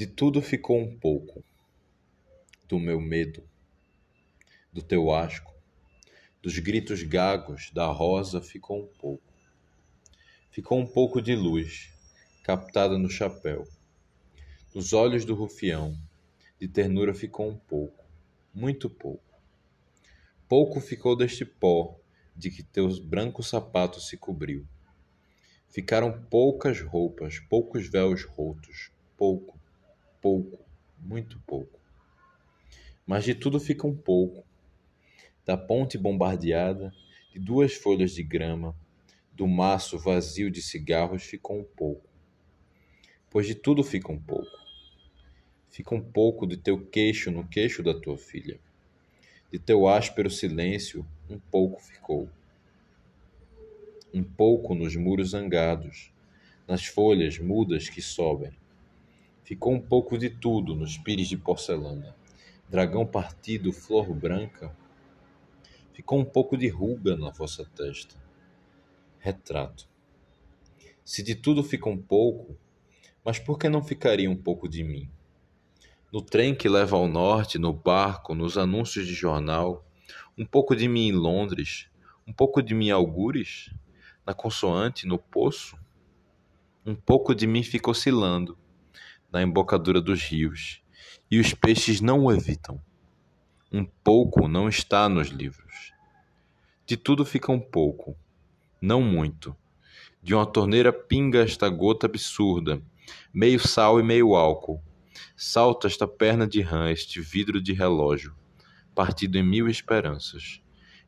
De tudo ficou um pouco, do meu medo, do teu asco, dos gritos gagos da rosa ficou um pouco. Ficou um pouco de luz, captada no chapéu. Nos olhos do rufião, de ternura ficou um pouco, muito pouco. Pouco ficou deste pó de que teus brancos sapatos se cobriu. Ficaram poucas roupas, poucos véus rotos, pouco, pouco, muito pouco. Mas de tudo fica um pouco. Da ponte bombardeada, de duas folhas de grama, do maço vazio de cigarros ficou um pouco. Pois de tudo fica um pouco. Fica um pouco de teu queixo no queixo da tua filha. De teu áspero silêncio, um pouco ficou um pouco nos muros zangados, nas folhas mudas que sobem. Ficou um pouco de tudo nos pires de porcelana. Dragão partido, flor branca. Ficou um pouco de ruga na vossa testa. Retrato. Se de tudo fica um pouco, mas por que não ficaria um pouco de mim? No trem que leva ao norte, no barco, nos anúncios de jornal, um pouco de mim em Londres, um pouco de mim em Algures, na consoante, no poço, um pouco de mim fica oscilando na embocadura dos rios, e os peixes não o evitam. Um pouco não está nos livros. De tudo fica um pouco, não muito. De uma torneira pinga esta gota absurda, meio sal e meio álcool. Salta esta perna de rã, este vidro de relógio, partido em mil esperanças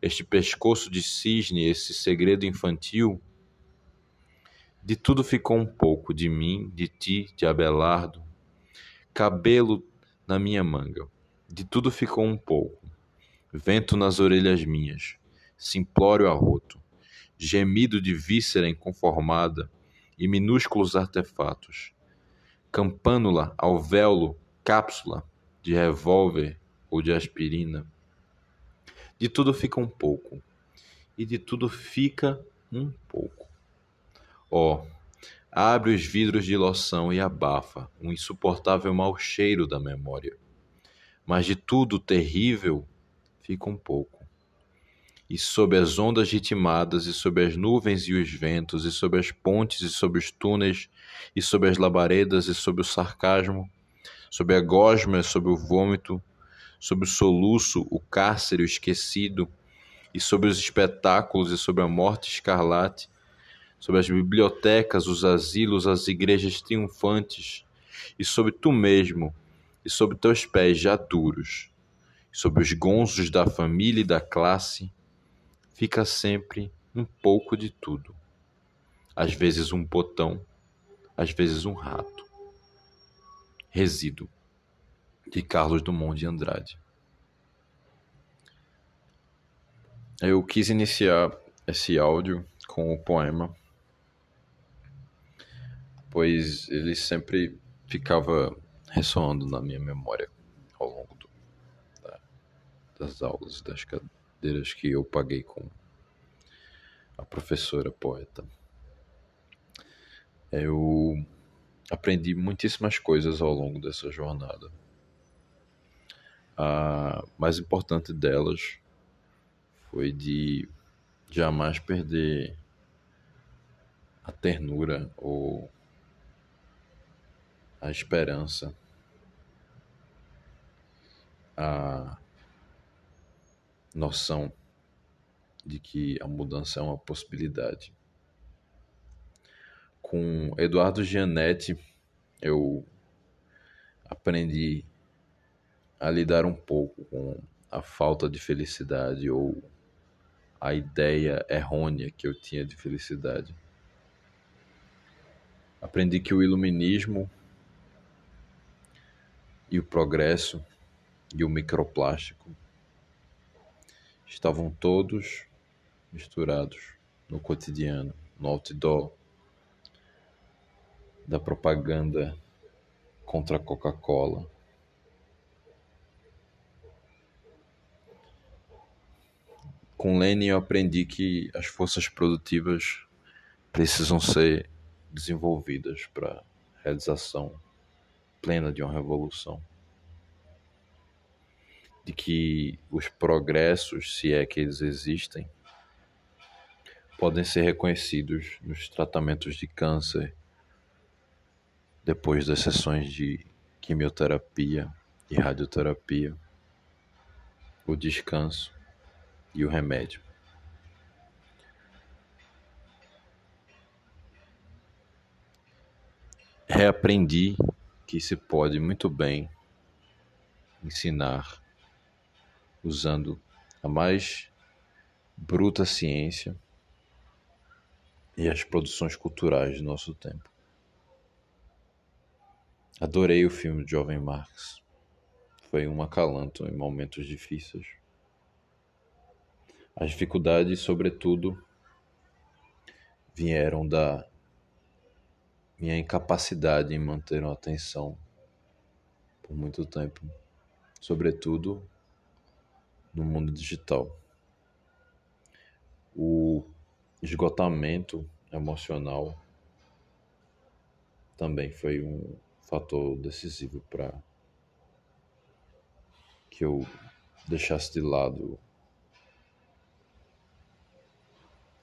este pescoço de cisne, esse segredo infantil, de tudo ficou um pouco, de mim, de ti, de Abelardo, cabelo na minha manga, de tudo ficou um pouco, vento nas orelhas minhas, simplório arroto, gemido de víscera inconformada e minúsculos artefatos, campânula, alvéolo, cápsula de revólver ou de aspirina, de tudo fica um pouco, e de tudo fica um pouco. Ó, oh, abre os vidros de loção e abafa um insuportável mau cheiro da memória. Mas de tudo terrível fica um pouco. E sob as ondas ritmadas, e sob as nuvens e os ventos, e sob as pontes, e sob os túneis, e sob as labaredas, e sob o sarcasmo, sob a gosma, sob o vômito, sobre o soluço, o cárcere, o esquecido, e sobre os espetáculos e sobre a morte escarlate, sobre as bibliotecas, os asilos, as igrejas triunfantes, e sobre tu mesmo, e sobre teus pés já duros, e sobre os gonzos da família e da classe, fica sempre um pouco de tudo. Às vezes um botão, às vezes um rato. Resíduo de Carlos Drummond de Andrade. Eu quis iniciar esse áudio com o poema, pois ele sempre ficava ressoando na minha memória ao longo do, da, das aulas, das cadeiras que eu paguei com a professora poeta. Eu aprendi muitíssimas coisas ao longo dessa jornada a mais importante delas foi de jamais perder a ternura ou a esperança, a noção de que a mudança é uma possibilidade. Com Eduardo Gianetti, eu aprendi a lidar um pouco com a falta de felicidade ou a ideia errônea que eu tinha de felicidade. Aprendi que o iluminismo e o progresso e o microplástico estavam todos misturados no cotidiano, no outdoor da propaganda contra a Coca-Cola, com Lenin eu aprendi que as forças produtivas precisam ser desenvolvidas para realização plena de uma revolução. De que os progressos, se é que eles existem, podem ser reconhecidos nos tratamentos de câncer depois das sessões de quimioterapia e radioterapia, o descanso e o remédio. Reaprendi que se pode muito bem ensinar usando a mais bruta ciência e as produções culturais do nosso tempo. Adorei o filme Jovem Marx. Foi um acalanto em momentos difíceis. As dificuldades, sobretudo, vieram da minha incapacidade em manter uma atenção por muito tempo, sobretudo no mundo digital. O esgotamento emocional também foi um fator decisivo para que eu deixasse de lado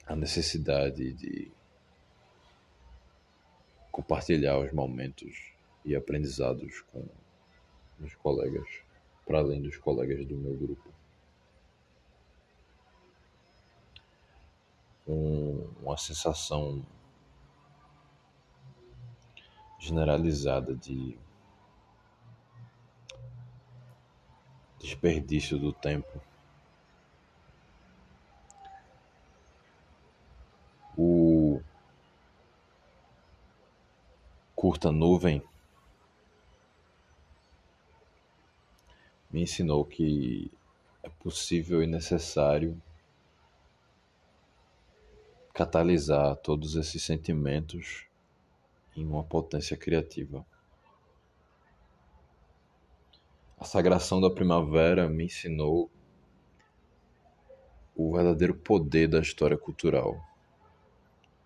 a necessidade de compartilhar os momentos e aprendizados com os colegas, para além dos colegas do meu grupo. Um, uma sensação generalizada de desperdício do tempo. O curta nuvem me ensinou que é possível e necessário catalisar todos esses sentimentos em uma potência criativa. A sagração da primavera me ensinou o verdadeiro poder da história cultural,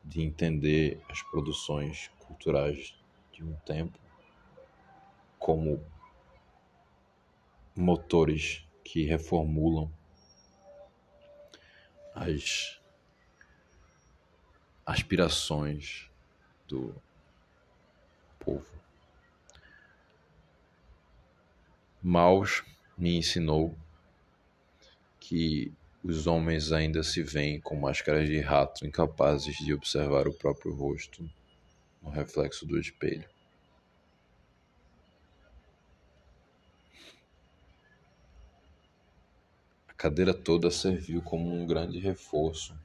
de entender as produções culturais de um tempo como motores que reformulam as aspirações do povo. Maus me ensinou que os homens ainda se veem com máscaras de rato, incapazes de observar o próprio rosto no reflexo do espelho. A cadeira toda serviu como um grande reforço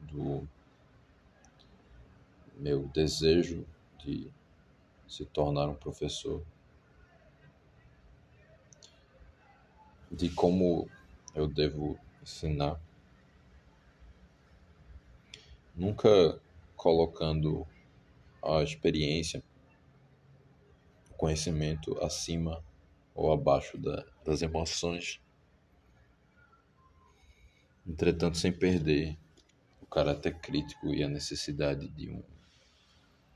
do meu desejo de se tornar um professor, de como eu devo ensinar, nunca colocando a experiência, o conhecimento acima ou abaixo da, das emoções, entretanto, sem perder o caráter crítico e a necessidade de um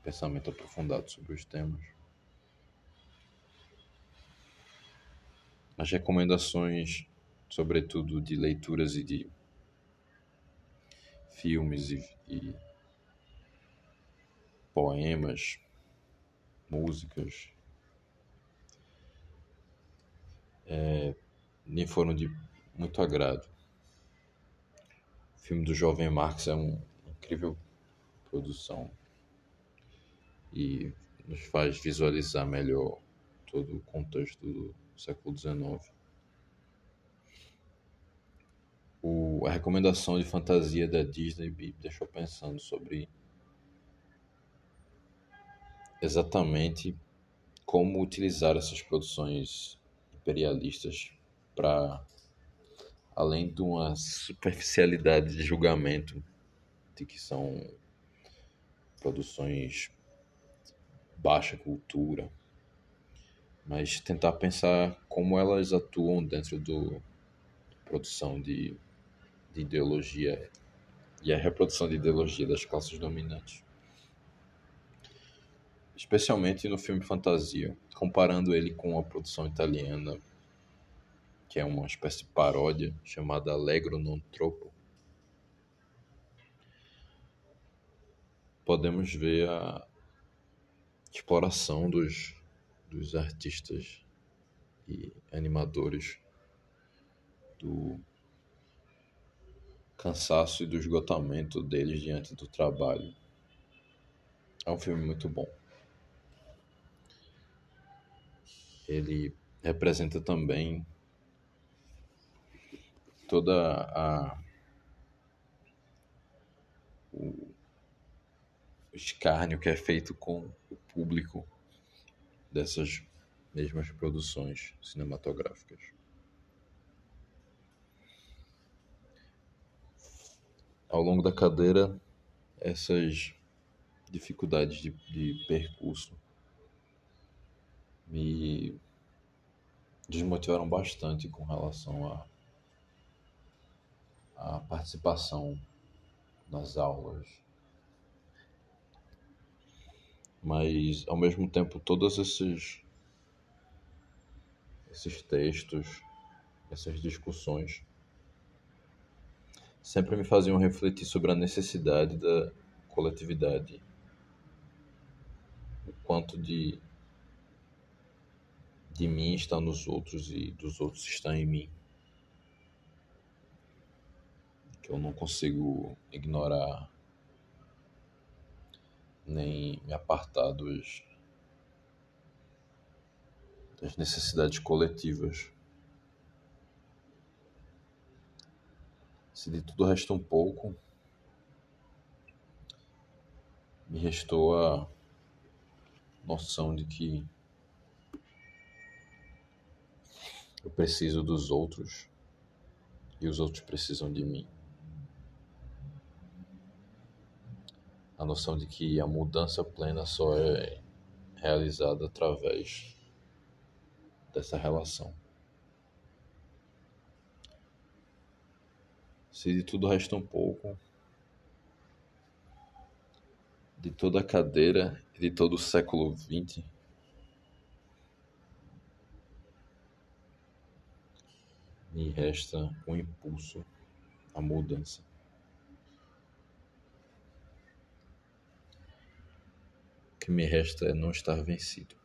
pensamento aprofundado sobre os temas. As recomendações, sobretudo de leituras e de filmes e, e poemas, músicas, é, foram de muito agrado. O filme do Jovem Marx é uma incrível produção e nos faz visualizar melhor todo o contexto do século XIX. O, a recomendação de fantasia da Disney me deixou pensando sobre exatamente como utilizar essas produções imperialistas para além de uma superficialidade de julgamento de que são produções baixa cultura, mas tentar pensar como elas atuam dentro do produção de, de ideologia e a reprodução de ideologia das classes dominantes. Especialmente no filme fantasia, comparando ele com a produção italiana, que é uma espécie de paródia chamada Allegro non troppo. Podemos ver a exploração dos, dos artistas e animadores do cansaço e do esgotamento deles diante do trabalho. É um filme muito bom. Ele representa também toda a o escárnio que é feito com o público dessas mesmas produções cinematográficas. Ao longo da cadeira, essas dificuldades de, de percurso me desmotivaram bastante com relação a participação nas aulas. Mas ao mesmo tempo todos esses esses textos, essas discussões sempre me faziam refletir sobre a necessidade da coletividade. O quanto de de mim está nos outros e dos outros está em mim. Que eu não consigo ignorar nem me apartar dos, das necessidades coletivas. Se de tudo resta um pouco, me restou a noção de que eu preciso dos outros e os outros precisam de mim. A noção de que a mudança plena só é realizada através dessa relação. Se de tudo resta um pouco, de toda a cadeira e de todo o século XX, me resta um impulso à mudança. O que me resta é não estar vencido.